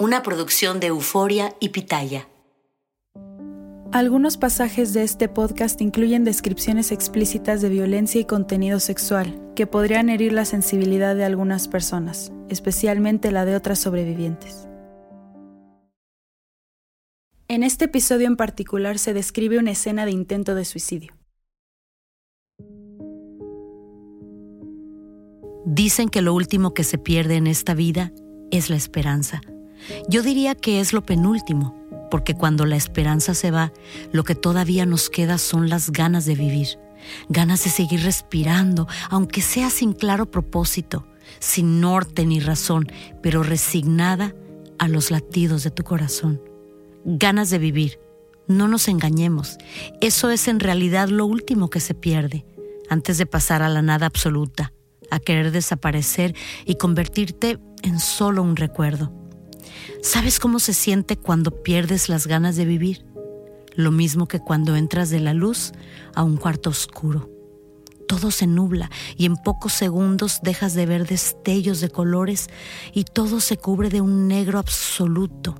Una producción de Euforia y Pitaya. Algunos pasajes de este podcast incluyen descripciones explícitas de violencia y contenido sexual que podrían herir la sensibilidad de algunas personas, especialmente la de otras sobrevivientes. En este episodio en particular se describe una escena de intento de suicidio. Dicen que lo último que se pierde en esta vida es la esperanza. Yo diría que es lo penúltimo, porque cuando la esperanza se va, lo que todavía nos queda son las ganas de vivir, ganas de seguir respirando, aunque sea sin claro propósito, sin norte ni razón, pero resignada a los latidos de tu corazón. Ganas de vivir. No nos engañemos, eso es en realidad lo último que se pierde, antes de pasar a la nada absoluta, a querer desaparecer y convertirte en solo un recuerdo. ¿Sabes cómo se siente cuando pierdes las ganas de vivir? Lo mismo que cuando entras de la luz a un cuarto oscuro. Todo se nubla y en pocos segundos dejas de ver destellos de colores y todo se cubre de un negro absoluto,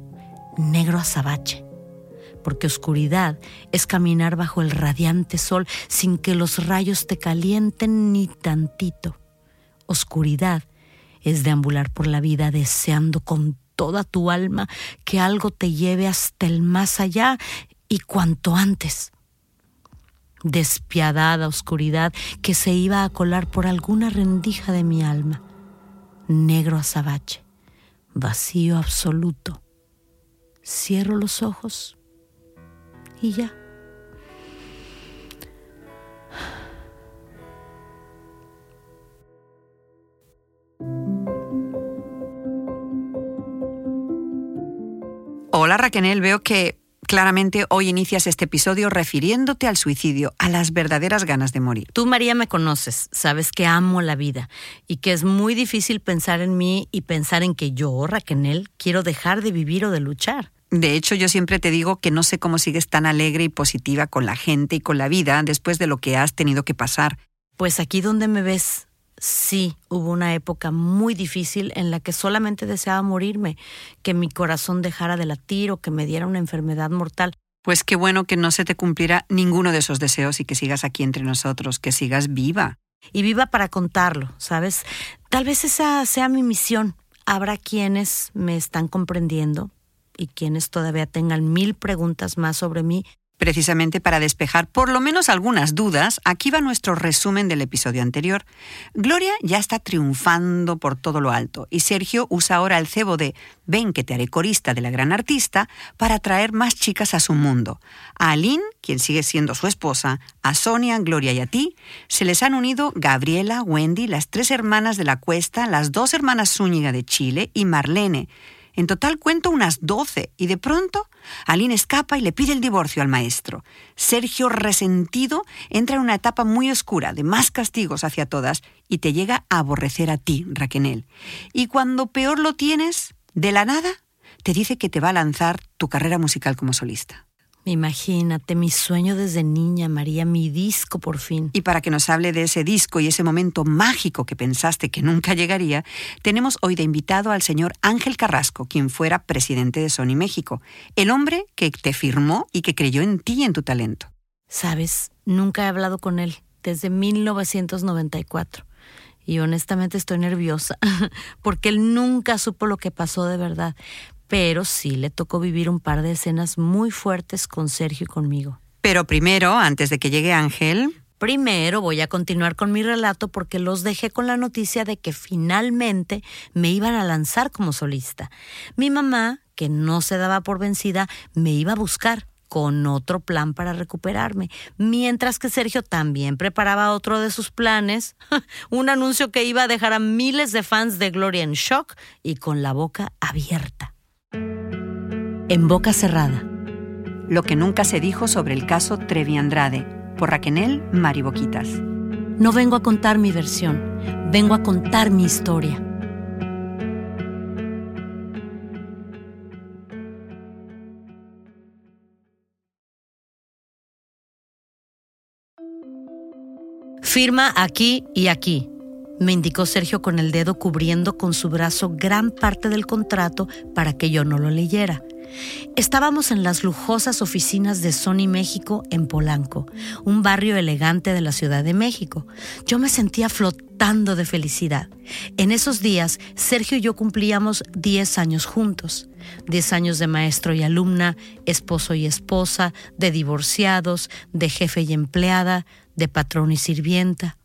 negro azabache. Porque oscuridad es caminar bajo el radiante sol sin que los rayos te calienten ni tantito. Oscuridad es deambular por la vida deseando con toda tu alma que algo te lleve hasta el más allá y cuanto antes. Despiadada oscuridad que se iba a colar por alguna rendija de mi alma. Negro azabache, vacío absoluto. Cierro los ojos y ya. Hola Raquel, veo que claramente hoy inicias este episodio refiriéndote al suicidio, a las verdaderas ganas de morir. Tú, María, me conoces, sabes que amo la vida y que es muy difícil pensar en mí y pensar en que yo, Raquel, quiero dejar de vivir o de luchar. De hecho, yo siempre te digo que no sé cómo sigues tan alegre y positiva con la gente y con la vida después de lo que has tenido que pasar. Pues aquí donde me ves, sí hubo una época muy difícil en la que solamente deseaba morirme, que mi corazón dejara de latir o que me diera una enfermedad mortal. Pues qué bueno que no se te cumpliera ninguno de esos deseos y que sigas aquí entre nosotros, que sigas viva. Y viva para contarlo, ¿sabes? Tal vez esa sea mi misión. Habrá quienes me están comprendiendo y quienes todavía tengan mil preguntas más sobre mí, Precisamente para despejar por lo menos algunas dudas, aquí va nuestro resumen del episodio anterior. Gloria ya está triunfando por todo lo alto y Sergio usa ahora el cebo de Ven que te haré corista de la gran artista para atraer más chicas a su mundo. A Aline, quien sigue siendo su esposa, a Sonia, Gloria y a ti, se les han unido Gabriela, Wendy, las tres hermanas de la Cuesta, las dos hermanas Zúñiga de Chile y Marlene. En total cuento unas doce y de pronto Aline escapa y le pide el divorcio al maestro. Sergio, resentido, entra en una etapa muy oscura de más castigos hacia todas y te llega a aborrecer a ti, Raquenel. Y cuando peor lo tienes, de la nada, te dice que te va a lanzar tu carrera musical como solista. Imagínate, mi sueño desde niña, María, mi disco por fin. Y para que nos hable de ese disco y ese momento mágico que pensaste que nunca llegaría, tenemos hoy de invitado al señor Ángel Carrasco, quien fuera presidente de Sony México, el hombre que te firmó y que creyó en ti y en tu talento. Sabes, nunca he hablado con él desde 1994 y honestamente estoy nerviosa porque él nunca supo lo que pasó de verdad pero sí le tocó vivir un par de escenas muy fuertes con Sergio y conmigo. Pero primero, antes de que llegue Ángel... Primero voy a continuar con mi relato porque los dejé con la noticia de que finalmente me iban a lanzar como solista. Mi mamá, que no se daba por vencida, me iba a buscar con otro plan para recuperarme, mientras que Sergio también preparaba otro de sus planes, un anuncio que iba a dejar a miles de fans de Gloria en shock y con la boca abierta en boca cerrada. Lo que nunca se dijo sobre el caso Trevi Andrade, por Raquenel Mariboquitas. No vengo a contar mi versión, vengo a contar mi historia. Firma aquí y aquí, me indicó Sergio con el dedo cubriendo con su brazo gran parte del contrato para que yo no lo leyera. Estábamos en las lujosas oficinas de Sony México en Polanco, un barrio elegante de la Ciudad de México. Yo me sentía flotando de felicidad. En esos días, Sergio y yo cumplíamos 10 años juntos. 10 años de maestro y alumna, esposo y esposa, de divorciados, de jefe y empleada, de patrón y sirvienta.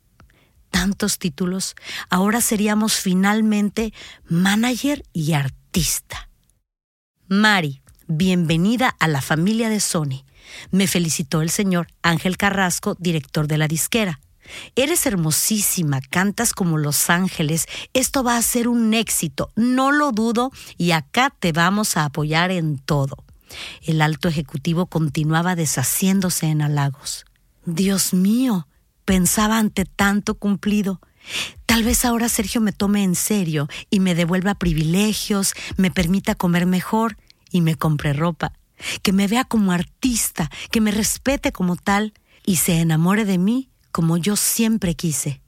Tantos títulos, ahora seríamos finalmente manager y artista. Mari, bienvenida a la familia de Sony. Me felicitó el señor Ángel Carrasco, director de la disquera. Eres hermosísima, cantas como los ángeles, esto va a ser un éxito, no lo dudo, y acá te vamos a apoyar en todo. El alto ejecutivo continuaba deshaciéndose en halagos. Dios mío, pensaba ante tanto cumplido. Tal vez ahora Sergio me tome en serio y me devuelva privilegios, me permita comer mejor y me compre ropa, que me vea como artista, que me respete como tal y se enamore de mí como yo siempre quise.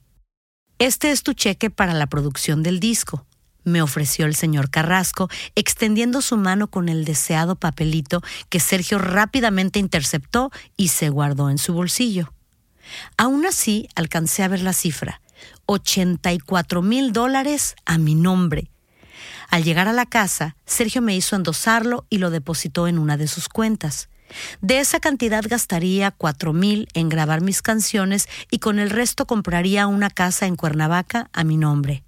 Este es tu cheque para la producción del disco, me ofreció el señor Carrasco, extendiendo su mano con el deseado papelito que Sergio rápidamente interceptó y se guardó en su bolsillo. Aún así, alcancé a ver la cifra, 84 mil dólares a mi nombre. Al llegar a la casa, Sergio me hizo endosarlo y lo depositó en una de sus cuentas. De esa cantidad gastaría cuatro mil en grabar mis canciones y con el resto compraría una casa en Cuernavaca a mi nombre.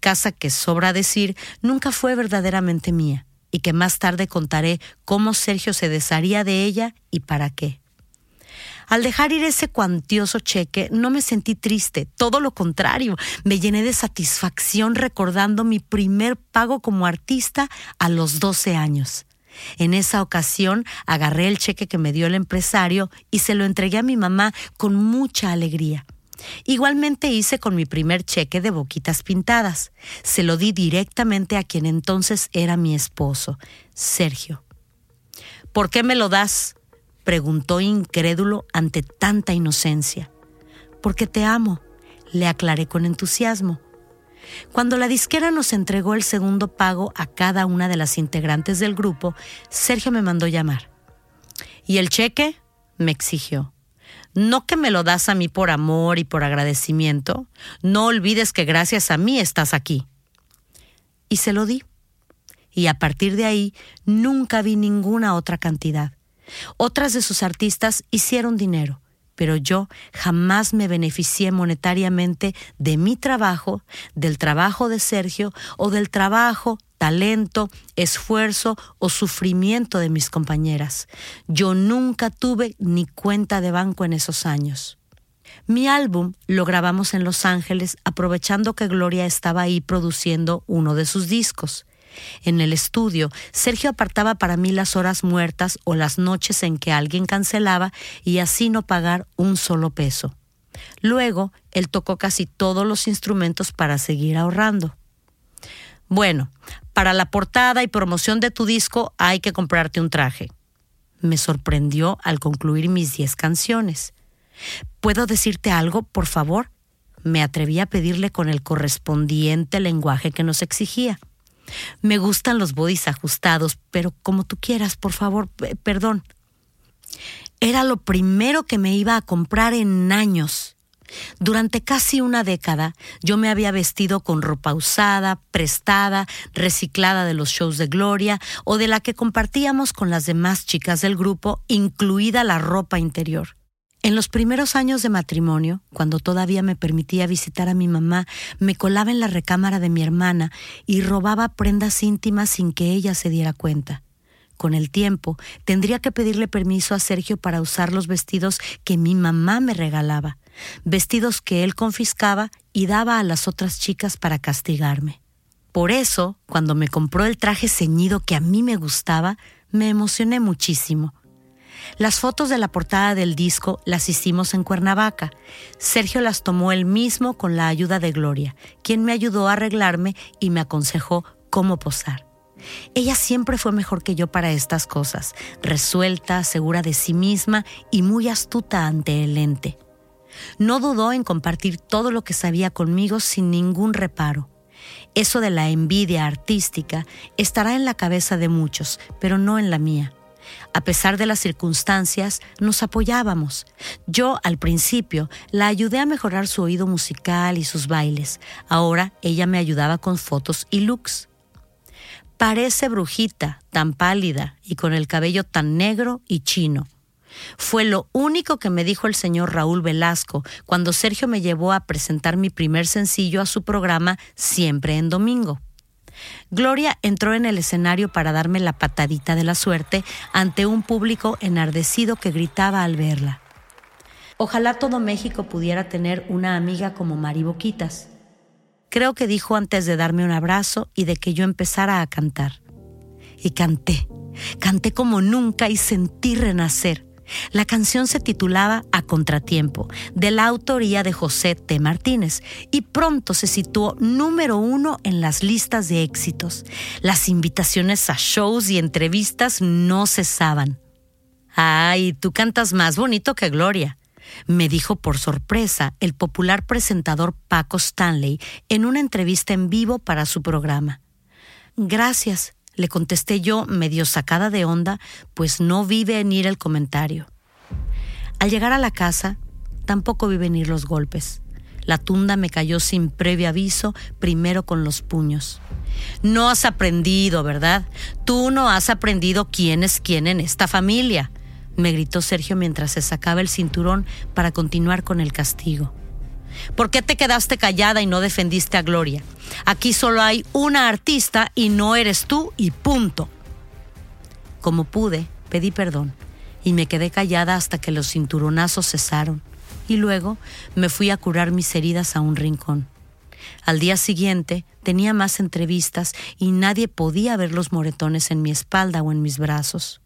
Casa que, sobra decir, nunca fue verdaderamente mía y que más tarde contaré cómo Sergio se desharía de ella y para qué. Al dejar ir ese cuantioso cheque, no me sentí triste, todo lo contrario, me llené de satisfacción recordando mi primer pago como artista a los 12 años. En esa ocasión agarré el cheque que me dio el empresario y se lo entregué a mi mamá con mucha alegría. Igualmente hice con mi primer cheque de boquitas pintadas. Se lo di directamente a quien entonces era mi esposo, Sergio. ¿Por qué me lo das? Preguntó incrédulo ante tanta inocencia. Porque te amo, le aclaré con entusiasmo. Cuando la disquera nos entregó el segundo pago a cada una de las integrantes del grupo, Sergio me mandó llamar. ¿Y el cheque? me exigió. No que me lo das a mí por amor y por agradecimiento. No olvides que gracias a mí estás aquí. Y se lo di. Y a partir de ahí nunca vi ninguna otra cantidad. Otras de sus artistas hicieron dinero, pero yo jamás me beneficié monetariamente de mi trabajo, del trabajo de Sergio o del trabajo, talento, esfuerzo o sufrimiento de mis compañeras. Yo nunca tuve ni cuenta de banco en esos años. Mi álbum lo grabamos en Los Ángeles aprovechando que Gloria estaba ahí produciendo uno de sus discos. En el estudio, Sergio apartaba para mí las horas muertas o las noches en que alguien cancelaba y así no pagar un solo peso. Luego, él tocó casi todos los instrumentos para seguir ahorrando. Bueno, para la portada y promoción de tu disco hay que comprarte un traje. Me sorprendió al concluir mis diez canciones. ¿Puedo decirte algo, por favor? Me atreví a pedirle con el correspondiente lenguaje que nos exigía. Me gustan los bodys ajustados, pero como tú quieras, por favor, perdón. Era lo primero que me iba a comprar en años. Durante casi una década yo me había vestido con ropa usada, prestada, reciclada de los shows de Gloria o de la que compartíamos con las demás chicas del grupo, incluida la ropa interior. En los primeros años de matrimonio, cuando todavía me permitía visitar a mi mamá, me colaba en la recámara de mi hermana y robaba prendas íntimas sin que ella se diera cuenta. Con el tiempo, tendría que pedirle permiso a Sergio para usar los vestidos que mi mamá me regalaba, vestidos que él confiscaba y daba a las otras chicas para castigarme. Por eso, cuando me compró el traje ceñido que a mí me gustaba, me emocioné muchísimo las fotos de la portada del disco las hicimos en Cuernavaca. Sergio las tomó él mismo con la ayuda de Gloria, quien me ayudó a arreglarme y me aconsejó cómo posar. Ella siempre fue mejor que yo para estas cosas, resuelta, segura de sí misma y muy astuta ante el lente. No dudó en compartir todo lo que sabía conmigo sin ningún reparo. Eso de la envidia artística estará en la cabeza de muchos, pero no en la mía. A pesar de las circunstancias, nos apoyábamos. Yo, al principio, la ayudé a mejorar su oído musical y sus bailes. Ahora ella me ayudaba con fotos y looks. Parece brujita, tan pálida y con el cabello tan negro y chino. Fue lo único que me dijo el señor Raúl Velasco cuando Sergio me llevó a presentar mi primer sencillo a su programa Siempre en Domingo. Gloria entró en el escenario para darme la patadita de la suerte ante un público enardecido que gritaba al verla. Ojalá todo México pudiera tener una amiga como Mari Boquitas. Creo que dijo antes de darme un abrazo y de que yo empezara a cantar. Y canté, canté como nunca y sentí renacer. La canción se titulaba A Contratiempo, de la autoría de José T. Martínez, y pronto se situó número uno en las listas de éxitos. Las invitaciones a shows y entrevistas no cesaban. Ay, tú cantas más bonito que Gloria, me dijo por sorpresa el popular presentador Paco Stanley en una entrevista en vivo para su programa. Gracias, le contesté yo, medio sacada de onda, pues no vi venir el comentario. Al llegar a la casa, tampoco vi venir los golpes. La tunda me cayó sin previo aviso, primero con los puños. No has aprendido, ¿verdad? Tú no has aprendido quién es quién en esta familia, me gritó Sergio mientras se sacaba el cinturón para continuar con el castigo. ¿Por qué te quedaste callada y no defendiste a Gloria? Aquí solo hay una artista y no eres tú y punto. Como pude, pedí perdón y me quedé callada hasta que los cinturonazos cesaron y luego me fui a curar mis heridas a un rincón. Al día siguiente tenía más entrevistas y nadie podía ver los moretones en mi espalda o en mis brazos.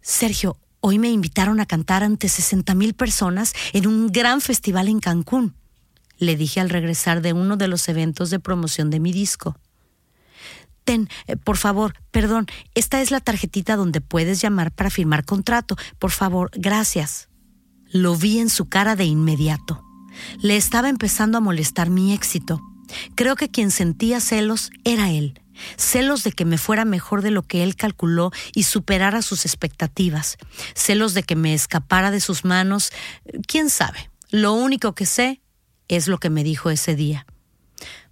Sergio, Hoy me invitaron a cantar ante 60 mil personas en un gran festival en Cancún, le dije al regresar de uno de los eventos de promoción de mi disco. Ten, eh, por favor, perdón, esta es la tarjetita donde puedes llamar para firmar contrato. Por favor, gracias. Lo vi en su cara de inmediato. Le estaba empezando a molestar mi éxito. Creo que quien sentía celos era él celos de que me fuera mejor de lo que él calculó y superara sus expectativas, celos de que me escapara de sus manos, quién sabe. Lo único que sé es lo que me dijo ese día.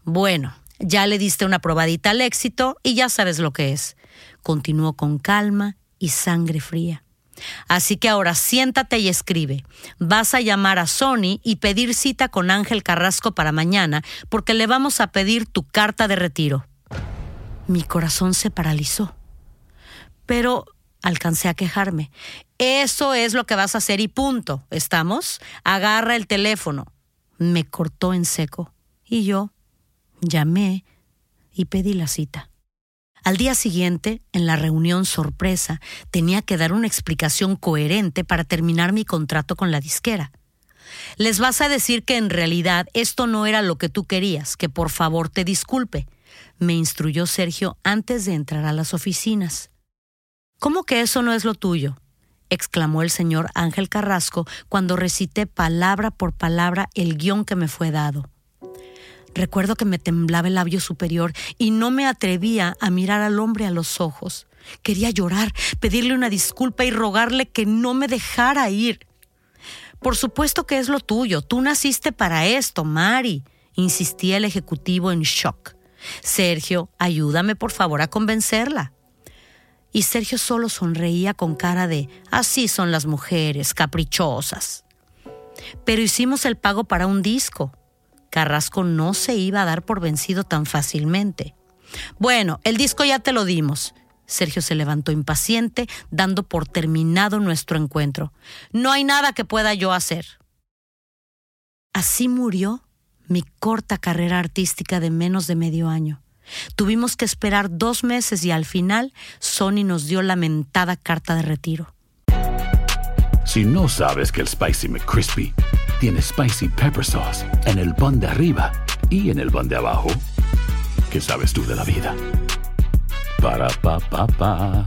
Bueno, ya le diste una probadita al éxito y ya sabes lo que es. Continuó con calma y sangre fría. Así que ahora siéntate y escribe. Vas a llamar a Sony y pedir cita con Ángel Carrasco para mañana porque le vamos a pedir tu carta de retiro. Mi corazón se paralizó. Pero alcancé a quejarme. Eso es lo que vas a hacer y punto. ¿Estamos? Agarra el teléfono. Me cortó en seco. Y yo llamé y pedí la cita. Al día siguiente, en la reunión sorpresa, tenía que dar una explicación coherente para terminar mi contrato con la disquera. Les vas a decir que en realidad esto no era lo que tú querías, que por favor te disculpe me instruyó Sergio antes de entrar a las oficinas. ¿Cómo que eso no es lo tuyo? exclamó el señor Ángel Carrasco cuando recité palabra por palabra el guion que me fue dado. Recuerdo que me temblaba el labio superior y no me atrevía a mirar al hombre a los ojos. Quería llorar, pedirle una disculpa y rogarle que no me dejara ir. Por supuesto que es lo tuyo, tú naciste para esto, Mari, insistía el ejecutivo en shock. Sergio, ayúdame por favor a convencerla. Y Sergio solo sonreía con cara de, así son las mujeres, caprichosas. Pero hicimos el pago para un disco. Carrasco no se iba a dar por vencido tan fácilmente. Bueno, el disco ya te lo dimos. Sergio se levantó impaciente, dando por terminado nuestro encuentro. No hay nada que pueda yo hacer. Así murió mi corta carrera artística de menos de medio año. Tuvimos que esperar dos meses y al final Sony nos dio lamentada carta de retiro. Si no sabes que el Spicy McCrispy tiene Spicy Pepper Sauce en el pan de arriba y en el pan de abajo, ¿qué sabes tú de la vida? Para, pa, pa, pa.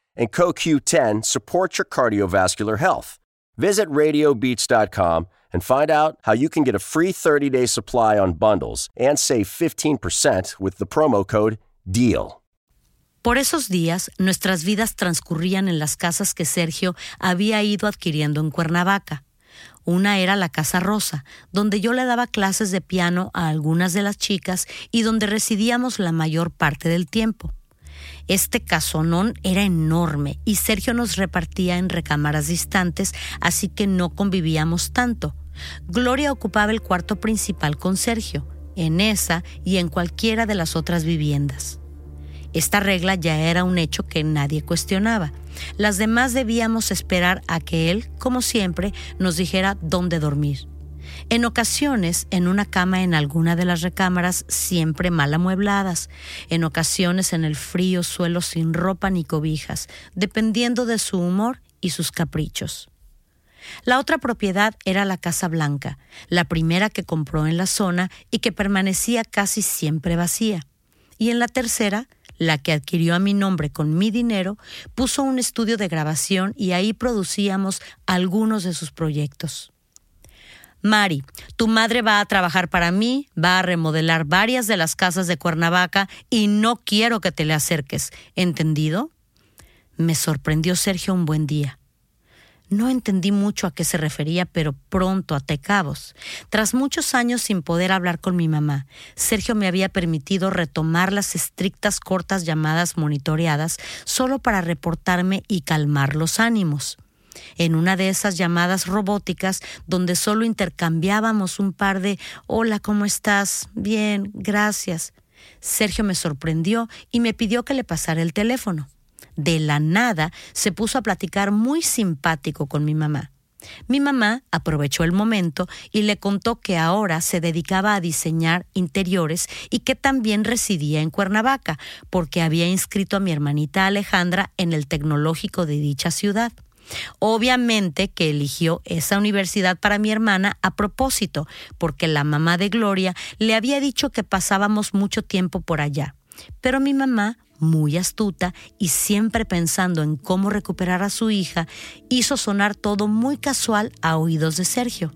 and CoQ10 support your cardiovascular health. Visit radiobeats.com and find out how you can get a free 30-day supply on bundles and save 15% with the promo code DEAL. Por esos días, nuestras vidas transcurrían en las casas que Sergio había ido adquiriendo en Cuernavaca. Una era la Casa Rosa, donde yo le daba clases de piano a algunas de las chicas y donde residíamos la mayor parte del tiempo. Este casonón era enorme y Sergio nos repartía en recámaras distantes, así que no convivíamos tanto. Gloria ocupaba el cuarto principal con Sergio, en esa y en cualquiera de las otras viviendas. Esta regla ya era un hecho que nadie cuestionaba. Las demás debíamos esperar a que él, como siempre, nos dijera dónde dormir. En ocasiones en una cama en alguna de las recámaras siempre mal amuebladas, en ocasiones en el frío suelo sin ropa ni cobijas, dependiendo de su humor y sus caprichos. La otra propiedad era la Casa Blanca, la primera que compró en la zona y que permanecía casi siempre vacía. Y en la tercera, la que adquirió a mi nombre con mi dinero, puso un estudio de grabación y ahí producíamos algunos de sus proyectos. Mari, tu madre va a trabajar para mí, va a remodelar varias de las casas de Cuernavaca y no quiero que te le acerques. ¿Entendido? Me sorprendió Sergio un buen día. No entendí mucho a qué se refería, pero pronto até cabos. Tras muchos años sin poder hablar con mi mamá, Sergio me había permitido retomar las estrictas cortas llamadas monitoreadas solo para reportarme y calmar los ánimos. En una de esas llamadas robóticas donde solo intercambiábamos un par de Hola, ¿cómo estás? Bien, gracias. Sergio me sorprendió y me pidió que le pasara el teléfono. De la nada se puso a platicar muy simpático con mi mamá. Mi mamá aprovechó el momento y le contó que ahora se dedicaba a diseñar interiores y que también residía en Cuernavaca, porque había inscrito a mi hermanita Alejandra en el tecnológico de dicha ciudad. Obviamente que eligió esa universidad para mi hermana a propósito, porque la mamá de Gloria le había dicho que pasábamos mucho tiempo por allá. Pero mi mamá, muy astuta y siempre pensando en cómo recuperar a su hija, hizo sonar todo muy casual a oídos de Sergio.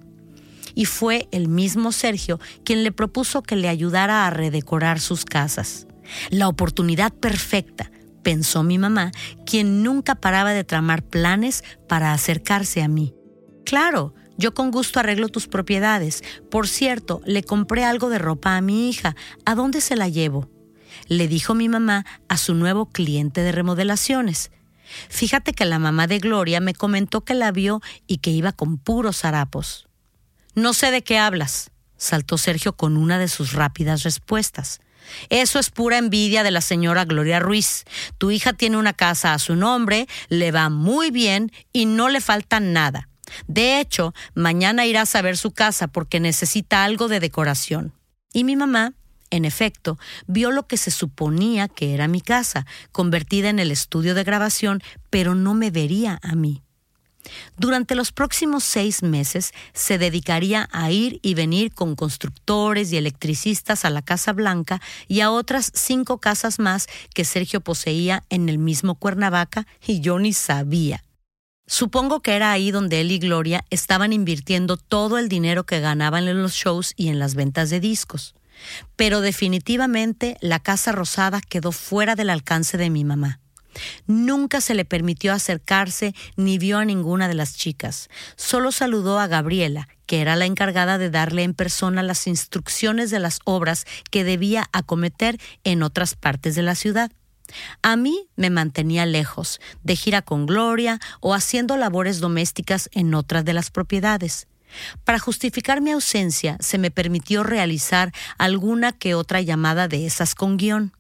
Y fue el mismo Sergio quien le propuso que le ayudara a redecorar sus casas. La oportunidad perfecta, pensó mi mamá, quien nunca paraba de tramar planes para acercarse a mí. Claro, yo con gusto arreglo tus propiedades. Por cierto, le compré algo de ropa a mi hija. ¿A dónde se la llevo? Le dijo mi mamá a su nuevo cliente de remodelaciones. Fíjate que la mamá de Gloria me comentó que la vio y que iba con puros harapos. No sé de qué hablas, saltó Sergio con una de sus rápidas respuestas. Eso es pura envidia de la señora Gloria Ruiz. Tu hija tiene una casa a su nombre, le va muy bien y no le falta nada. De hecho, mañana irás a ver su casa porque necesita algo de decoración. Y mi mamá, en efecto, vio lo que se suponía que era mi casa, convertida en el estudio de grabación, pero no me vería a mí. Durante los próximos seis meses se dedicaría a ir y venir con constructores y electricistas a la Casa Blanca y a otras cinco casas más que Sergio poseía en el mismo Cuernavaca y yo ni sabía. Supongo que era ahí donde él y Gloria estaban invirtiendo todo el dinero que ganaban en los shows y en las ventas de discos. Pero definitivamente la Casa Rosada quedó fuera del alcance de mi mamá. Nunca se le permitió acercarse ni vio a ninguna de las chicas. Solo saludó a Gabriela, que era la encargada de darle en persona las instrucciones de las obras que debía acometer en otras partes de la ciudad. A mí me mantenía lejos, de gira con Gloria o haciendo labores domésticas en otras de las propiedades. Para justificar mi ausencia, se me permitió realizar alguna que otra llamada de esas con guion.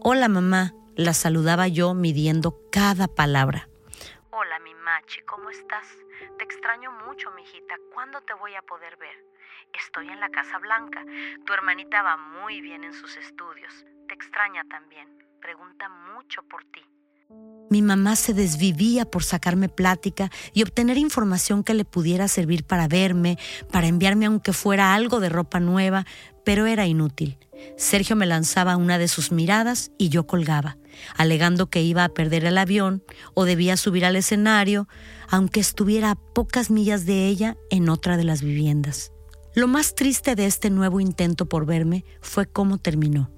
Hola mamá, la saludaba yo midiendo cada palabra. Hola mi machi, ¿cómo estás? Te extraño mucho, mijita. ¿Cuándo te voy a poder ver? Estoy en la Casa Blanca. Tu hermanita va muy bien en sus estudios. Te extraña también pregunta mucho por ti. Mi mamá se desvivía por sacarme plática y obtener información que le pudiera servir para verme, para enviarme aunque fuera algo de ropa nueva, pero era inútil. Sergio me lanzaba una de sus miradas y yo colgaba, alegando que iba a perder el avión o debía subir al escenario, aunque estuviera a pocas millas de ella en otra de las viviendas. Lo más triste de este nuevo intento por verme fue cómo terminó.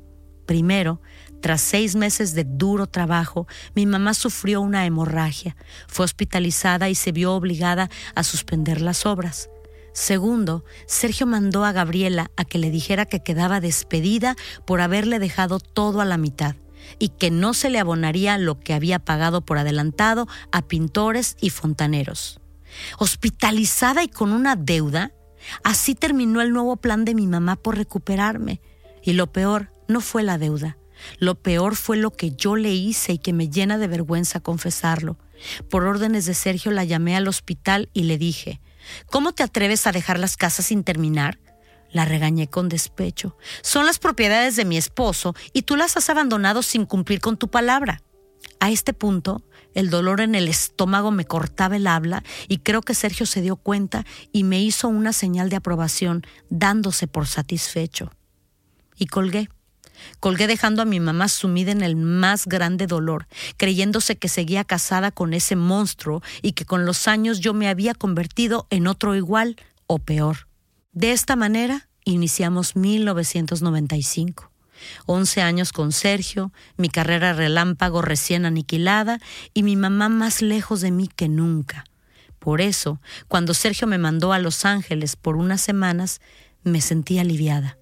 Primero, tras seis meses de duro trabajo, mi mamá sufrió una hemorragia, fue hospitalizada y se vio obligada a suspender las obras. Segundo, Sergio mandó a Gabriela a que le dijera que quedaba despedida por haberle dejado todo a la mitad y que no se le abonaría lo que había pagado por adelantado a pintores y fontaneros. Hospitalizada y con una deuda, así terminó el nuevo plan de mi mamá por recuperarme. Y lo peor, no fue la deuda. Lo peor fue lo que yo le hice y que me llena de vergüenza confesarlo. Por órdenes de Sergio la llamé al hospital y le dije, ¿Cómo te atreves a dejar las casas sin terminar? La regañé con despecho. Son las propiedades de mi esposo y tú las has abandonado sin cumplir con tu palabra. A este punto, el dolor en el estómago me cortaba el habla y creo que Sergio se dio cuenta y me hizo una señal de aprobación, dándose por satisfecho. Y colgué. Colgué dejando a mi mamá sumida en el más grande dolor, creyéndose que seguía casada con ese monstruo y que con los años yo me había convertido en otro igual o peor. De esta manera iniciamos 1995. Once años con Sergio, mi carrera relámpago recién aniquilada y mi mamá más lejos de mí que nunca. Por eso, cuando Sergio me mandó a Los Ángeles por unas semanas, me sentí aliviada.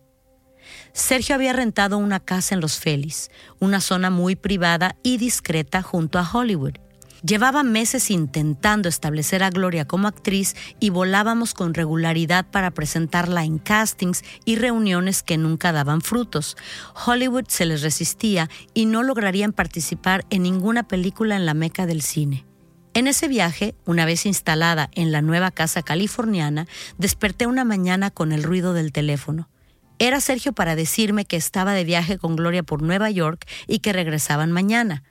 Sergio había rentado una casa en Los Félix, una zona muy privada y discreta junto a Hollywood. Llevaba meses intentando establecer a Gloria como actriz y volábamos con regularidad para presentarla en castings y reuniones que nunca daban frutos. Hollywood se les resistía y no lograrían participar en ninguna película en la meca del cine. En ese viaje, una vez instalada en la nueva casa californiana, desperté una mañana con el ruido del teléfono. Era Sergio para decirme que estaba de viaje con Gloria por Nueva York y que regresaban mañana.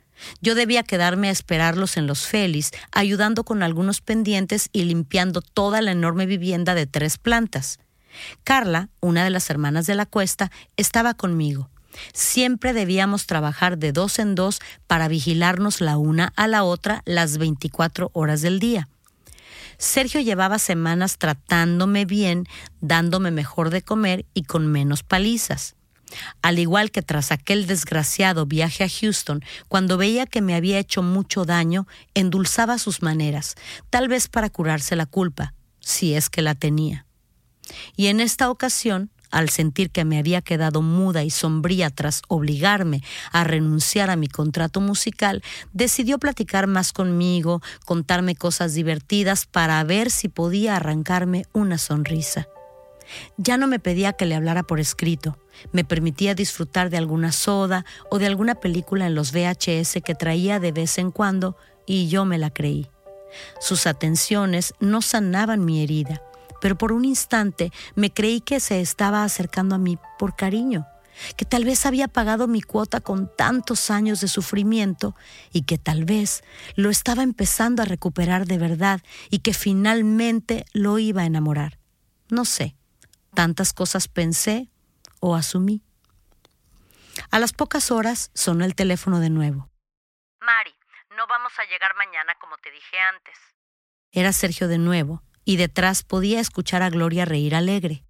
Yo debía quedarme a esperarlos en los Félix, ayudando con algunos pendientes y limpiando toda la enorme vivienda de tres plantas. Carla, una de las hermanas de la cuesta, estaba conmigo. Siempre debíamos trabajar de dos en dos para vigilarnos la una a la otra las 24 horas del día. Sergio llevaba semanas tratándome bien, dándome mejor de comer y con menos palizas. Al igual que tras aquel desgraciado viaje a Houston, cuando veía que me había hecho mucho daño, endulzaba sus maneras, tal vez para curarse la culpa, si es que la tenía. Y en esta ocasión al sentir que me había quedado muda y sombría tras obligarme a renunciar a mi contrato musical, decidió platicar más conmigo, contarme cosas divertidas para ver si podía arrancarme una sonrisa. Ya no me pedía que le hablara por escrito, me permitía disfrutar de alguna soda o de alguna película en los VHS que traía de vez en cuando y yo me la creí. Sus atenciones no sanaban mi herida, pero por un instante me creí que se estaba acercando a mí por cariño, que tal vez había pagado mi cuota con tantos años de sufrimiento y que tal vez lo estaba empezando a recuperar de verdad y que finalmente lo iba a enamorar. No sé, tantas cosas pensé o asumí. A las pocas horas sonó el teléfono de nuevo. Mari, no vamos a llegar mañana como te dije antes. Era Sergio de nuevo, y detrás podía escuchar a Gloria reír alegre.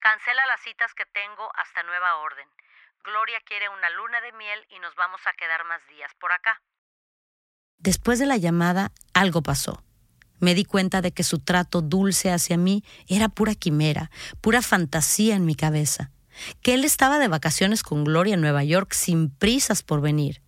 Cancela las citas que tengo hasta nueva orden. Gloria quiere una luna de miel y nos vamos a quedar más días por acá. Después de la llamada, algo pasó. Me di cuenta de que su trato dulce hacia mí era pura quimera, pura fantasía en mi cabeza, que él estaba de vacaciones con Gloria en Nueva York sin prisas por venir,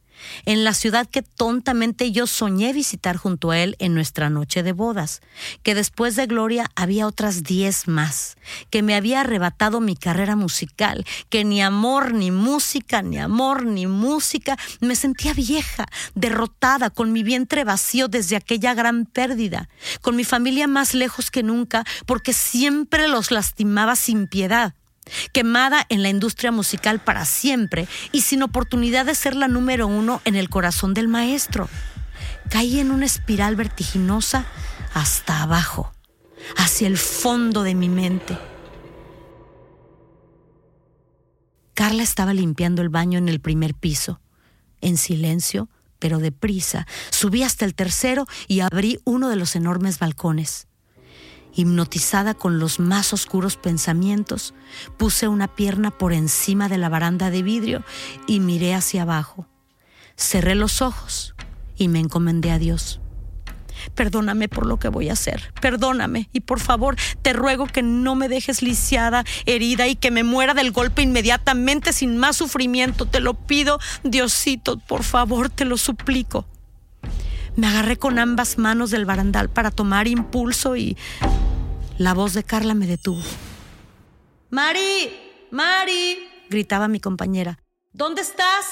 en la ciudad que tontamente yo soñé visitar junto a él en nuestra noche de bodas, que después de Gloria había otras diez más, que me había arrebatado mi carrera musical, que ni amor ni música, ni amor ni música, me sentía vieja, derrotada, con mi vientre vacío desde aquella gran pérdida, con mi familia más lejos que nunca, porque siempre los lastimaba sin piedad quemada en la industria musical para siempre y sin oportunidad de ser la número uno en el corazón del maestro. Caí en una espiral vertiginosa hasta abajo, hacia el fondo de mi mente. Carla estaba limpiando el baño en el primer piso. En silencio, pero deprisa, subí hasta el tercero y abrí uno de los enormes balcones. Hipnotizada con los más oscuros pensamientos, puse una pierna por encima de la baranda de vidrio y miré hacia abajo. Cerré los ojos y me encomendé a Dios. Perdóname por lo que voy a hacer, perdóname y por favor te ruego que no me dejes lisiada, herida y que me muera del golpe inmediatamente sin más sufrimiento. Te lo pido, Diosito, por favor, te lo suplico. Me agarré con ambas manos del barandal para tomar impulso y la voz de Carla me detuvo. Mari, Mari, gritaba mi compañera. ¿Dónde estás?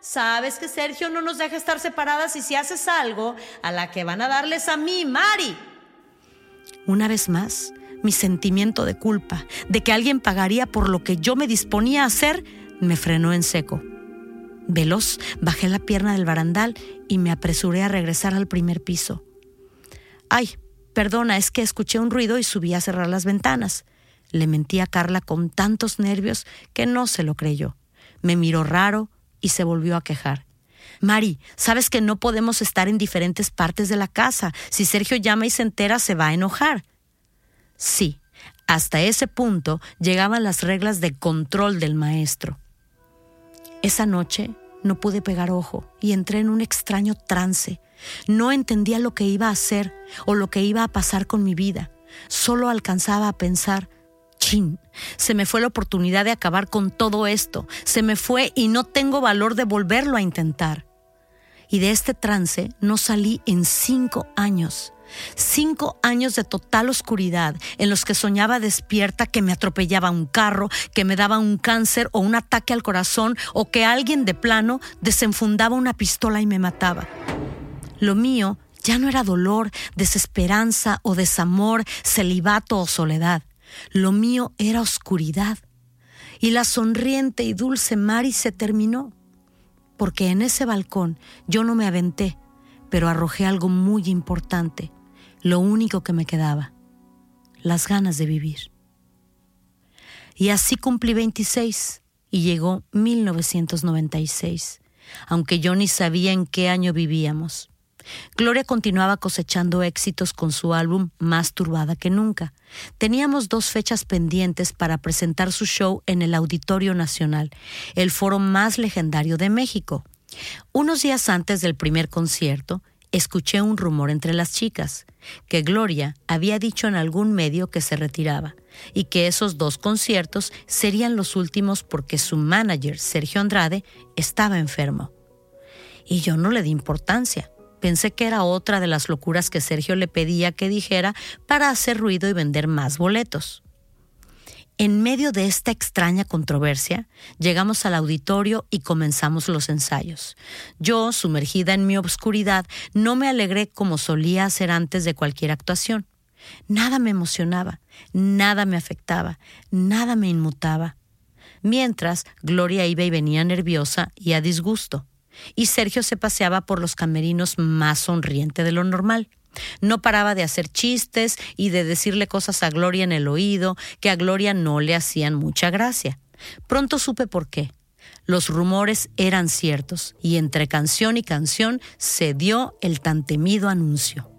Sabes que Sergio no nos deja estar separadas y si haces algo, a la que van a darles a mí, Mari. Una vez más, mi sentimiento de culpa, de que alguien pagaría por lo que yo me disponía a hacer, me frenó en seco. Veloz, bajé la pierna del barandal y me apresuré a regresar al primer piso. Ay, Perdona, es que escuché un ruido y subí a cerrar las ventanas. Le mentí a Carla con tantos nervios que no se lo creyó. Me miró raro y se volvió a quejar. Mari, sabes que no podemos estar en diferentes partes de la casa. Si Sergio llama y se entera, se va a enojar. Sí, hasta ese punto llegaban las reglas de control del maestro. Esa noche no pude pegar ojo y entré en un extraño trance. No entendía lo que iba a hacer o lo que iba a pasar con mi vida. Solo alcanzaba a pensar, chin, se me fue la oportunidad de acabar con todo esto. Se me fue y no tengo valor de volverlo a intentar. Y de este trance no salí en cinco años. Cinco años de total oscuridad en los que soñaba despierta que me atropellaba un carro, que me daba un cáncer o un ataque al corazón o que alguien de plano desenfundaba una pistola y me mataba. Lo mío ya no era dolor, desesperanza o desamor, celibato o soledad. Lo mío era oscuridad. Y la sonriente y dulce Mari se terminó. Porque en ese balcón yo no me aventé, pero arrojé algo muy importante, lo único que me quedaba, las ganas de vivir. Y así cumplí 26 y llegó 1996, aunque yo ni sabía en qué año vivíamos. Gloria continuaba cosechando éxitos con su álbum Más turbada que nunca. Teníamos dos fechas pendientes para presentar su show en el Auditorio Nacional, el foro más legendario de México. Unos días antes del primer concierto, escuché un rumor entre las chicas, que Gloria había dicho en algún medio que se retiraba y que esos dos conciertos serían los últimos porque su manager, Sergio Andrade, estaba enfermo. Y yo no le di importancia. Pensé que era otra de las locuras que Sergio le pedía que dijera para hacer ruido y vender más boletos. En medio de esta extraña controversia, llegamos al auditorio y comenzamos los ensayos. Yo, sumergida en mi obscuridad, no me alegré como solía hacer antes de cualquier actuación. Nada me emocionaba, nada me afectaba, nada me inmutaba. Mientras, Gloria iba y venía nerviosa y a disgusto, y Sergio se paseaba por los camerinos más sonriente de lo normal. No paraba de hacer chistes y de decirle cosas a Gloria en el oído que a Gloria no le hacían mucha gracia. Pronto supe por qué. Los rumores eran ciertos y entre canción y canción se dio el tan temido anuncio.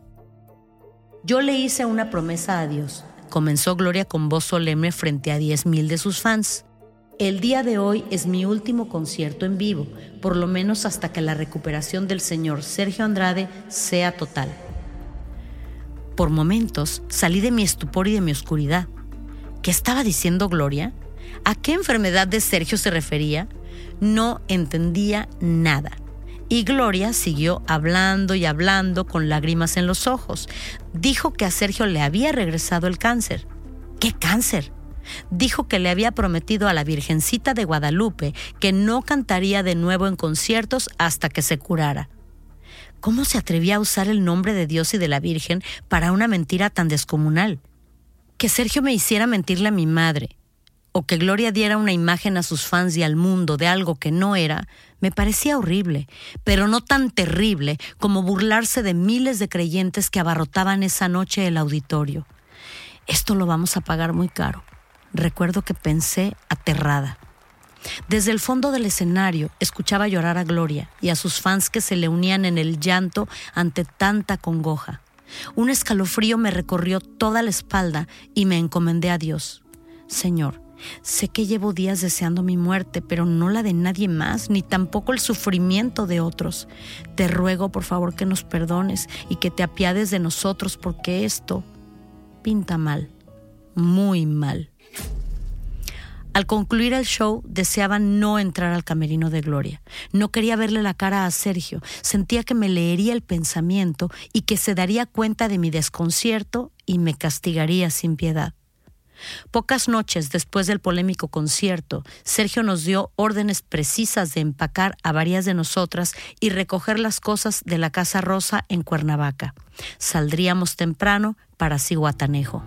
Yo le hice una promesa a Dios, comenzó Gloria con voz solemne frente a diez mil de sus fans. El día de hoy es mi último concierto en vivo, por lo menos hasta que la recuperación del señor Sergio Andrade sea total. Por momentos salí de mi estupor y de mi oscuridad. ¿Qué estaba diciendo Gloria? ¿A qué enfermedad de Sergio se refería? No entendía nada. Y Gloria siguió hablando y hablando con lágrimas en los ojos. Dijo que a Sergio le había regresado el cáncer. ¿Qué cáncer? Dijo que le había prometido a la Virgencita de Guadalupe que no cantaría de nuevo en conciertos hasta que se curara. ¿Cómo se atrevía a usar el nombre de Dios y de la Virgen para una mentira tan descomunal? Que Sergio me hiciera mentirle a mi madre, o que Gloria diera una imagen a sus fans y al mundo de algo que no era, me parecía horrible, pero no tan terrible como burlarse de miles de creyentes que abarrotaban esa noche el auditorio. Esto lo vamos a pagar muy caro. Recuerdo que pensé aterrada. Desde el fondo del escenario escuchaba llorar a Gloria y a sus fans que se le unían en el llanto ante tanta congoja. Un escalofrío me recorrió toda la espalda y me encomendé a Dios. Señor, sé que llevo días deseando mi muerte, pero no la de nadie más, ni tampoco el sufrimiento de otros. Te ruego, por favor, que nos perdones y que te apiades de nosotros, porque esto pinta mal, muy mal. Al concluir el show, deseaba no entrar al camerino de Gloria. No quería verle la cara a Sergio. Sentía que me leería el pensamiento y que se daría cuenta de mi desconcierto y me castigaría sin piedad. Pocas noches después del polémico concierto, Sergio nos dio órdenes precisas de empacar a varias de nosotras y recoger las cosas de la Casa Rosa en Cuernavaca. Saldríamos temprano para Cihuatanejo.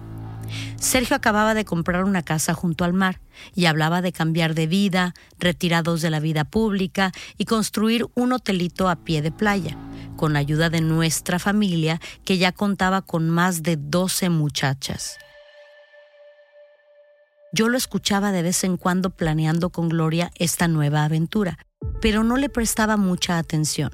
Sergio acababa de comprar una casa junto al mar y hablaba de cambiar de vida, retirados de la vida pública y construir un hotelito a pie de playa, con ayuda de nuestra familia que ya contaba con más de 12 muchachas. Yo lo escuchaba de vez en cuando planeando con Gloria esta nueva aventura, pero no le prestaba mucha atención.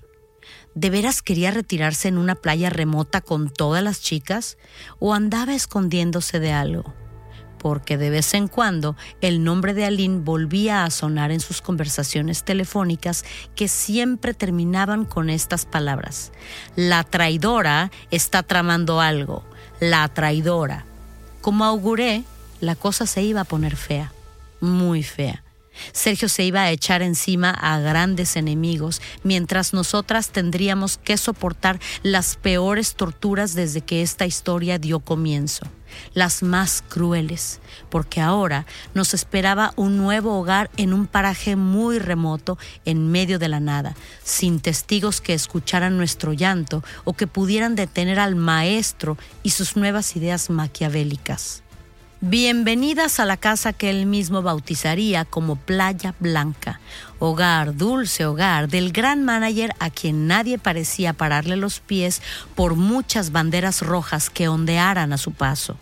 ¿De veras quería retirarse en una playa remota con todas las chicas o andaba escondiéndose de algo? Porque de vez en cuando el nombre de Aline volvía a sonar en sus conversaciones telefónicas que siempre terminaban con estas palabras. La traidora está tramando algo. La traidora. Como auguré, la cosa se iba a poner fea, muy fea. Sergio se iba a echar encima a grandes enemigos, mientras nosotras tendríamos que soportar las peores torturas desde que esta historia dio comienzo, las más crueles, porque ahora nos esperaba un nuevo hogar en un paraje muy remoto, en medio de la nada, sin testigos que escucharan nuestro llanto o que pudieran detener al maestro y sus nuevas ideas maquiavélicas. Bienvenidas a la casa que él mismo bautizaría como Playa Blanca, hogar, dulce hogar del gran manager a quien nadie parecía pararle los pies por muchas banderas rojas que ondearan a su paso.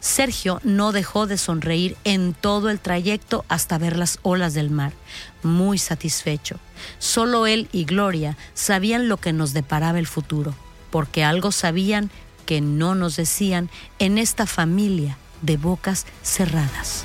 Sergio no dejó de sonreír en todo el trayecto hasta ver las olas del mar, muy satisfecho. Solo él y Gloria sabían lo que nos deparaba el futuro, porque algo sabían que no nos decían en esta familia de bocas cerradas.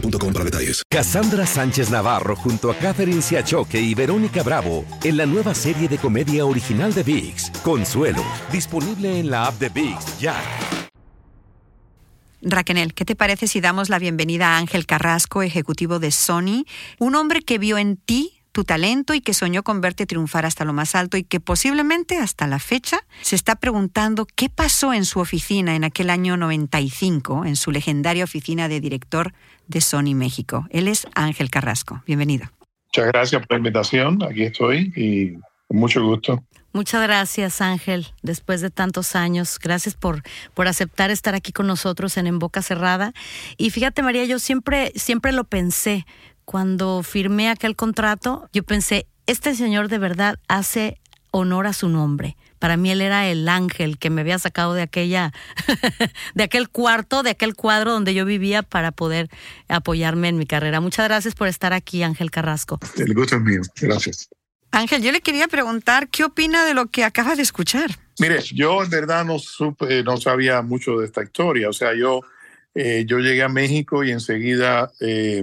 boostmobile.com para detalles. Cassandra Sánchez Navarro junto a Catherine Siachoque y Verónica Bravo en la nueva serie de comedia original de VIX, Consuelo, disponible en la app de VIX ya. Raquel, ¿qué te parece si damos la bienvenida a Ángel Carrasco, ejecutivo de Sony, un hombre que vio en ti tu talento y que soñó con verte triunfar hasta lo más alto y que posiblemente hasta la fecha se está preguntando qué pasó en su oficina en aquel año 95, en su legendaria oficina de director de Sony México. Él es Ángel Carrasco. Bienvenido. Muchas gracias por la invitación. Aquí estoy y con mucho gusto. Muchas gracias, Ángel, después de tantos años. Gracias por, por aceptar estar aquí con nosotros en En Boca Cerrada. Y fíjate, María, yo siempre, siempre lo pensé. Cuando firmé aquel contrato, yo pensé, este señor de verdad hace honor a su nombre. Para mí él era el ángel que me había sacado de aquella, de aquel cuarto, de aquel cuadro donde yo vivía para poder apoyarme en mi carrera. Muchas gracias por estar aquí, Ángel Carrasco. El gusto es mío. Gracias. Ángel, yo le quería preguntar qué opina de lo que acaba de escuchar. Mire, yo en verdad no supe, no sabía mucho de esta historia. O sea, yo, eh, yo llegué a México y enseguida, eh,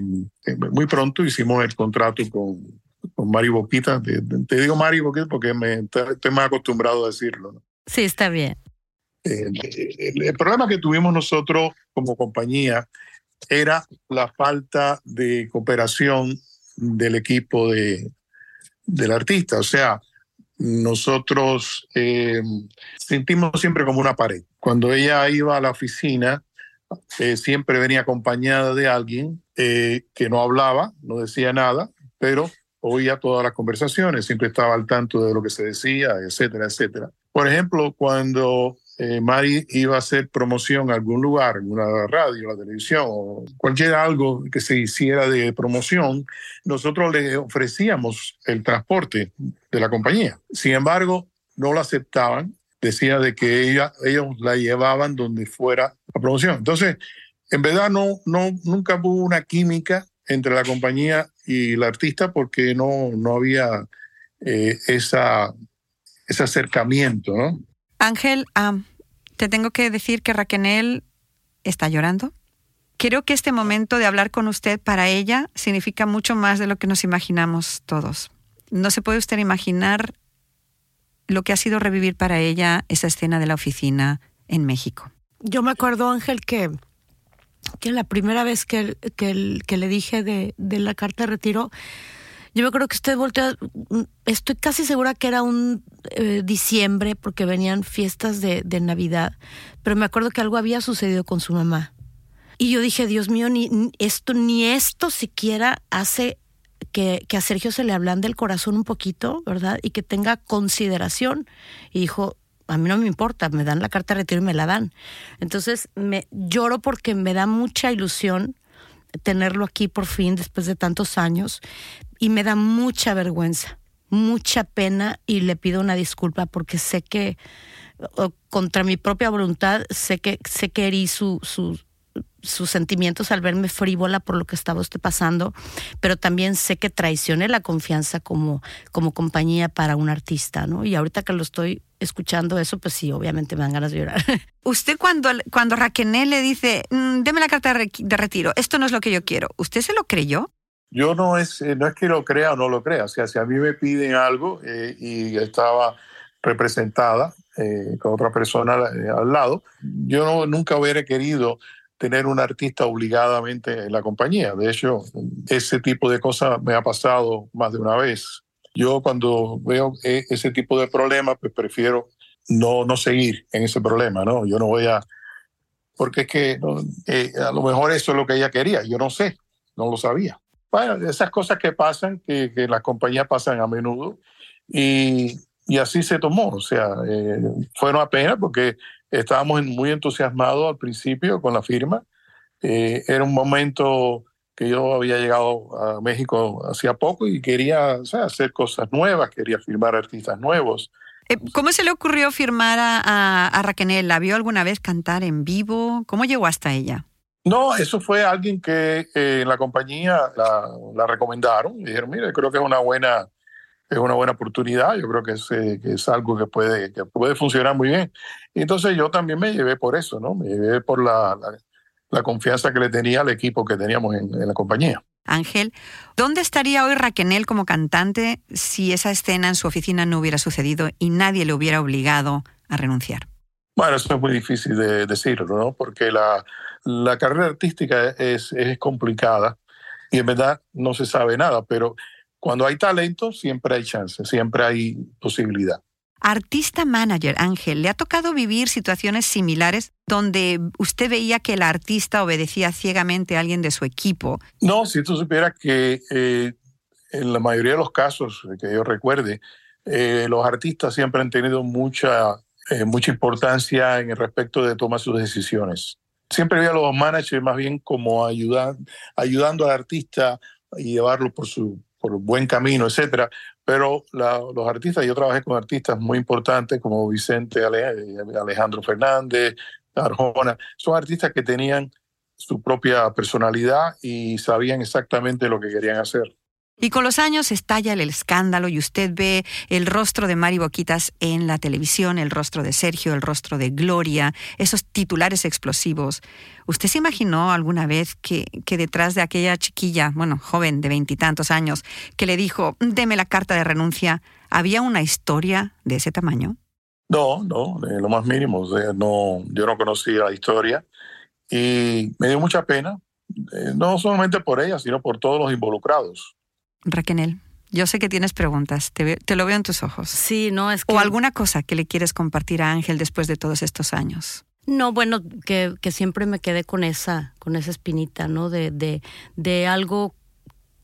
muy pronto hicimos el contrato con, con Mari Boquita. Te, te digo Mari Boquita porque me, estoy más acostumbrado a decirlo. ¿no? Sí, está bien. El, el, el, problema que tuvimos nosotros como compañía era la falta de cooperación del equipo de, del artista. O sea, nosotros eh, sentimos siempre como una pared. Cuando ella iba a la oficina, eh, siempre venía acompañada de alguien eh, que no hablaba, no decía nada, pero oía todas las conversaciones, siempre estaba al tanto de lo que se decía, etcétera, etcétera. Por ejemplo, cuando eh, Mari iba a hacer promoción a algún lugar, alguna radio, la televisión o cualquier algo que se hiciera de promoción, nosotros le ofrecíamos el transporte de la compañía. Sin embargo, no lo aceptaban, decía de que ella, ellos la llevaban donde fuera la promoción. Entonces, en verdad no, no, nunca hubo una química entre la compañía y el artista porque no, no había eh, esa, ese acercamiento, ¿no? Ángel, um, te tengo que decir que Raquel está llorando. Creo que este momento de hablar con usted para ella significa mucho más de lo que nos imaginamos todos. No se puede usted imaginar lo que ha sido revivir para ella esa escena de la oficina en México. Yo me acuerdo, Ángel, que, que la primera vez que, que, le dije de, de la carta de retiro, yo me acuerdo que usted volteó, estoy casi segura que era un eh, diciembre porque venían fiestas de, de, Navidad, pero me acuerdo que algo había sucedido con su mamá. Y yo dije, Dios mío, ni esto, ni esto siquiera hace que, que a Sergio se le hablan del corazón un poquito, ¿verdad? Y que tenga consideración. Y dijo, a mí no me importa, me dan la carta de retiro y me la dan. Entonces, me lloro porque me da mucha ilusión tenerlo aquí por fin después de tantos años y me da mucha vergüenza, mucha pena y le pido una disculpa porque sé que contra mi propia voluntad sé que sé que herí su, su, sus sentimientos al verme frívola por lo que estaba usted pasando, pero también sé que traicioné la confianza como, como compañía para un artista, ¿no? Y ahorita que lo estoy escuchando eso, pues sí, obviamente me dan ganas de llorar. Usted cuando, cuando Raquel le dice, mm, deme la carta de, de retiro, esto no es lo que yo quiero, ¿usted se lo creyó? Yo no es, eh, no es que lo crea o no lo crea, o sea, si a mí me piden algo eh, y estaba representada eh, con otra persona al lado, yo no, nunca hubiera querido tener un artista obligadamente en la compañía. De hecho, ese tipo de cosas me ha pasado más de una vez. Yo cuando veo ese tipo de problemas, pues prefiero no, no seguir en ese problema, ¿no? Yo no voy a... Porque es que no, eh, a lo mejor eso es lo que ella quería, yo no sé, no lo sabía. Bueno, esas cosas que pasan, que, que las compañías pasan a menudo, y, y así se tomó. O sea, eh, fue una pena porque estábamos muy entusiasmados al principio con la firma. Eh, era un momento que yo había llegado a México hacía poco y quería hacer cosas nuevas, quería firmar artistas nuevos. Eh, ¿Cómo se le ocurrió firmar a, a, Raquel? ¿La vio alguna vez cantar en vivo? ¿Cómo llegó hasta ella? No, eso fue alguien que eh, en la compañía la, la, recomendaron. Y dijeron, mire, creo que es una buena, es una buena oportunidad. Yo creo que es, eh, que es algo que puede, que puede funcionar muy bien. Y entonces yo también me llevé por eso, ¿no? Me llevé por la, la, la confianza que le tenía al equipo que teníamos en, en la compañía. Ángel, ¿dónde estaría hoy Raquel como cantante si esa escena en su oficina no hubiera sucedido y nadie le hubiera obligado a renunciar? Bueno, eso es muy difícil de decirlo, ¿no? Porque la, la carrera artística es, es complicada y en verdad no se sabe nada, pero cuando hay talento siempre hay chance, siempre hay posibilidad. Artista manager, Ángel, ¿le ha tocado vivir situaciones similares donde usted veía que el artista obedecía ciegamente a alguien de su equipo? No, si tú supieras que eh, en la mayoría de los casos que yo recuerde, eh, los artistas siempre han tenido mucha, eh, mucha importancia en el respecto de tomar sus decisiones. Siempre veía a los managers más bien como ayudar, ayudando al artista y llevarlo por su por buen camino, etcétera. Pero los artistas, yo trabajé con artistas muy importantes como Vicente Alejandro Fernández, Arjona, son artistas que tenían su propia personalidad y sabían exactamente lo que querían hacer. Y con los años estalla el escándalo y usted ve el rostro de Mari Boquitas en la televisión, el rostro de Sergio, el rostro de Gloria, esos titulares explosivos. ¿Usted se imaginó alguna vez que, detrás de aquella chiquilla, bueno, joven de veintitantos años, que le dijo, deme la carta de renuncia, había una historia de ese tamaño? No, no, lo más mínimo. no, yo no conocía la historia y me dio mucha pena, eh, no solamente por ella, sino por todos los involucrados. Raquel, yo sé que tienes preguntas, te, te, lo veo en tus ojos. Sí, no es que... O alguna cosa que le quieres compartir a Ángel después de todos estos años. No, bueno, que, que siempre me quedé con esa, con esa espinita, ¿no? De, de, de algo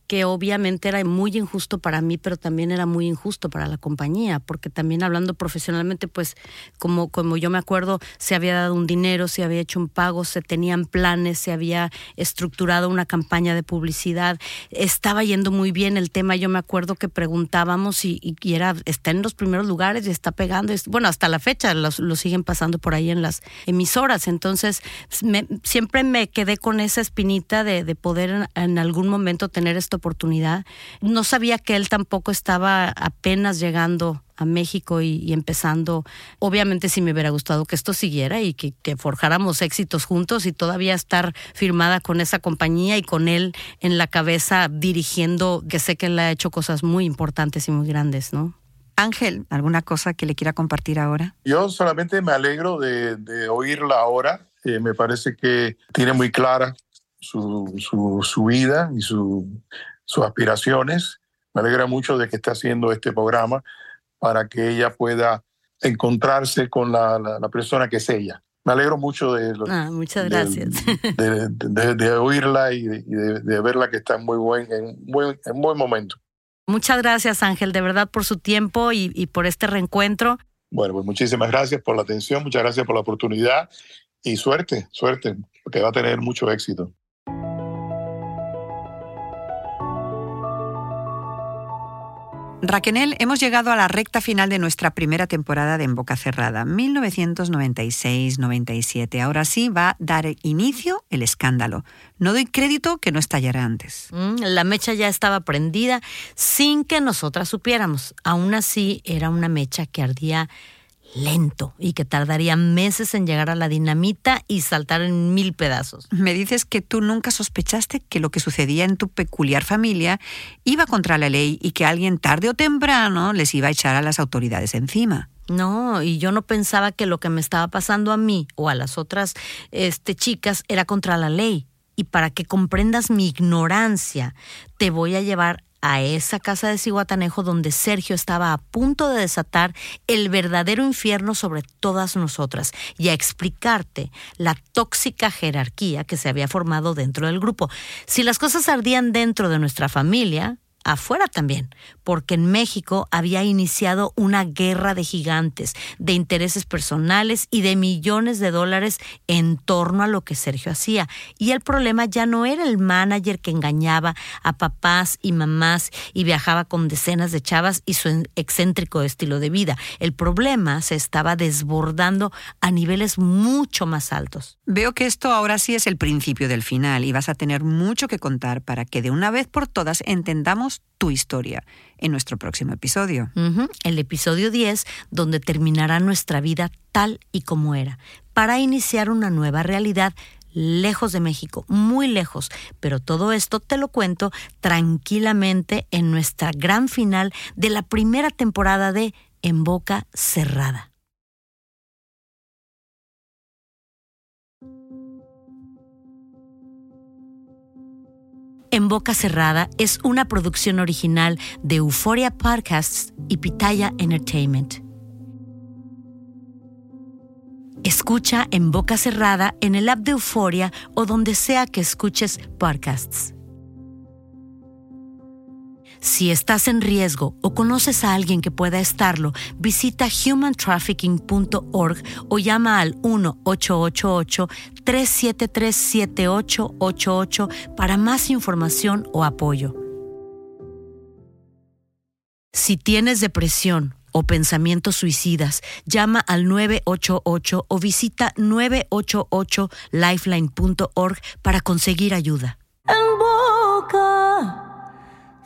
que obviamente era muy injusto para mí, pero también era muy injusto para la compañía, porque también hablando profesionalmente, pues como, como yo me acuerdo, se había dado un dinero, se había hecho un pago, se tenían planes, se había estructurado una campaña de publicidad, estaba yendo muy bien el tema, yo me acuerdo que preguntábamos y, y era, está en los primeros lugares y está pegando, bueno, hasta la fecha lo, siguen pasando por ahí en las emisoras, entonces me, siempre me quedé con esa espinita de, de poder en algún momento tener esto oportunidad. No sabía que él tampoco estaba apenas llegando a México y, y, empezando. Obviamente sí me hubiera gustado que esto siguiera y que, que, forjáramos éxitos juntos y todavía estar firmada con esa compañía y con él en la cabeza dirigiendo, que sé que él ha hecho cosas muy importantes y muy grandes, ¿no? Ángel, ¿alguna cosa que le quiera compartir ahora? Yo solamente me alegro de, de oírla ahora. Eh, me parece que tiene muy clara su, su, su vida y su, sus aspiraciones. Me alegra mucho de que esté haciendo este programa para que ella pueda encontrarse con la, la, la persona que es ella. Me alegro mucho de, ah, muchas gracias. de, de, de oírla y, de, verla que está en muy buen, en buen, en buen momento. Muchas gracias, Ángel, de verdad por su tiempo y, y por este reencuentro. Bueno, pues muchísimas gracias por la atención, muchas gracias por la oportunidad y suerte, suerte, porque va a tener mucho éxito. Raquel, hemos llegado a la recta final de nuestra primera temporada de En Boca Cerrada, 1996-97. Ahora sí va a dar inicio el escándalo. No doy crédito que no estallara antes. Mm, la mecha ya estaba prendida sin que nosotras supiéramos. Aún así, era una mecha que ardía lento y que tardaría meses en llegar a la dinamita y saltar en mil pedazos. Me dices que tú nunca sospechaste que lo que sucedía en tu peculiar familia iba contra la ley y que alguien tarde o temprano les iba a echar a las autoridades encima. No, y yo no pensaba que lo que me estaba pasando a mí o a las otras este, chicas era contra la ley. Y para que comprendas mi ignorancia, te voy a llevar a esa casa de Ciguatanejo donde Sergio estaba a punto de desatar el verdadero infierno sobre todas nosotras y a explicarte la tóxica jerarquía que se había formado dentro del grupo. Si las cosas ardían dentro de nuestra familia, afuera también, porque en México había iniciado una guerra de gigantes, de intereses personales y de millones de dólares en torno a lo que Sergio hacía. Y el problema ya no era el manager que engañaba a papás y mamás y viajaba con decenas de chavas y su excéntrico estilo de vida. El problema se estaba desbordando a niveles mucho más altos. Veo que esto ahora sí es el principio del final y vas a tener mucho que contar para que de una vez por todas entendamos tu historia en nuestro próximo episodio. El episodio 10, donde terminará nuestra vida tal y como era, para iniciar una nueva realidad lejos de México, muy lejos, pero todo esto te lo cuento tranquilamente en nuestra gran final de la primera temporada de En Boca Cerrada. En Boca Cerrada es una producción original de Euphoria Podcasts y Pitaya Entertainment. Escucha en Boca Cerrada en el app de Euphoria o donde sea que escuches podcasts. Si estás en riesgo o conoces a alguien que pueda estarlo, visita humantrafficking.org o llama al 1-888-373-7888 para más información o apoyo. Si tienes depresión o pensamientos suicidas, llama al 988 o visita 988lifeline.org para conseguir ayuda. En boca